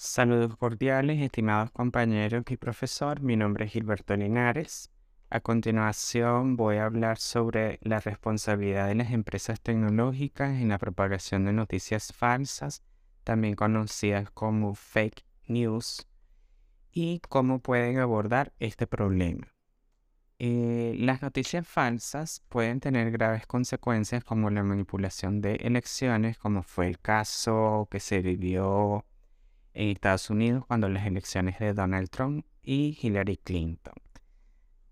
Saludos cordiales, estimados compañeros y profesor. Mi nombre es Gilberto Linares. A continuación voy a hablar sobre la responsabilidad de las empresas tecnológicas en la propagación de noticias falsas, también conocidas como fake news, y cómo pueden abordar este problema. Eh, las noticias falsas pueden tener graves consecuencias como la manipulación de elecciones, como fue el caso que se vivió en Estados Unidos cuando las elecciones de Donald Trump y Hillary Clinton.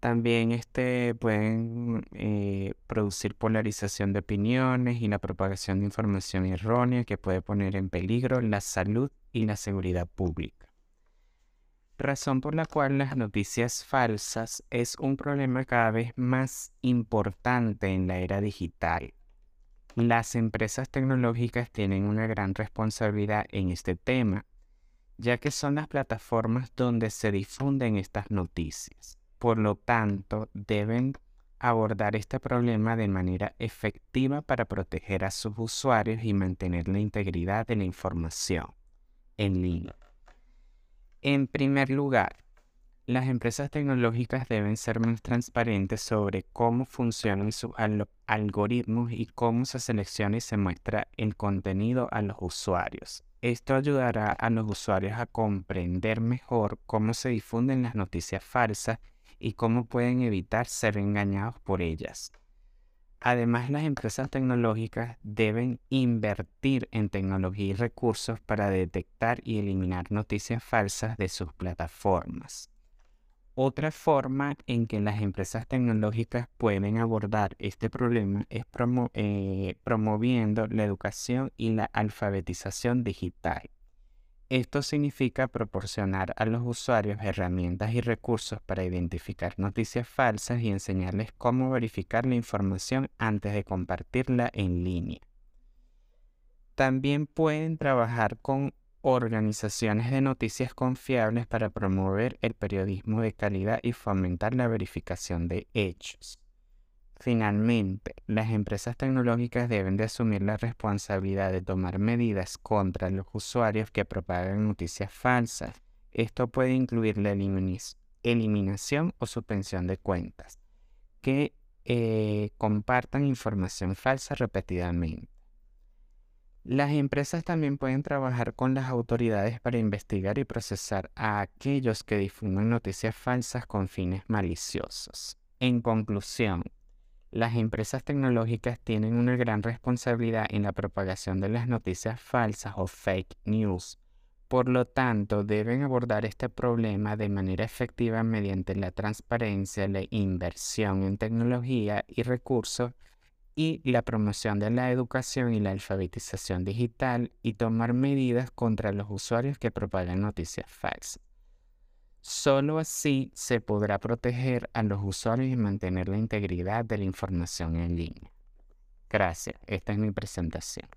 También este, pueden eh, producir polarización de opiniones y la propagación de información errónea que puede poner en peligro la salud y la seguridad pública. Razón por la cual las noticias falsas es un problema cada vez más importante en la era digital. Las empresas tecnológicas tienen una gran responsabilidad en este tema ya que son las plataformas donde se difunden estas noticias. Por lo tanto, deben abordar este problema de manera efectiva para proteger a sus usuarios y mantener la integridad de la información en línea. En primer lugar, las empresas tecnológicas deben ser más transparentes sobre cómo funcionan sus algoritmos y cómo se selecciona y se muestra el contenido a los usuarios. Esto ayudará a los usuarios a comprender mejor cómo se difunden las noticias falsas y cómo pueden evitar ser engañados por ellas. Además, las empresas tecnológicas deben invertir en tecnología y recursos para detectar y eliminar noticias falsas de sus plataformas. Otra forma en que las empresas tecnológicas pueden abordar este problema es eh, promoviendo la educación y la alfabetización digital. Esto significa proporcionar a los usuarios herramientas y recursos para identificar noticias falsas y enseñarles cómo verificar la información antes de compartirla en línea. También pueden trabajar con organizaciones de noticias confiables para promover el periodismo de calidad y fomentar la verificación de hechos. Finalmente, las empresas tecnológicas deben de asumir la responsabilidad de tomar medidas contra los usuarios que propagan noticias falsas. Esto puede incluir la eliminación o suspensión de cuentas que eh, compartan información falsa repetidamente. Las empresas también pueden trabajar con las autoridades para investigar y procesar a aquellos que difunden noticias falsas con fines maliciosos. En conclusión, las empresas tecnológicas tienen una gran responsabilidad en la propagación de las noticias falsas o fake news. Por lo tanto, deben abordar este problema de manera efectiva mediante la transparencia, la inversión en tecnología y recursos y la promoción de la educación y la alfabetización digital y tomar medidas contra los usuarios que propagan noticias falsas. Solo así se podrá proteger a los usuarios y mantener la integridad de la información en línea. Gracias, esta es mi presentación.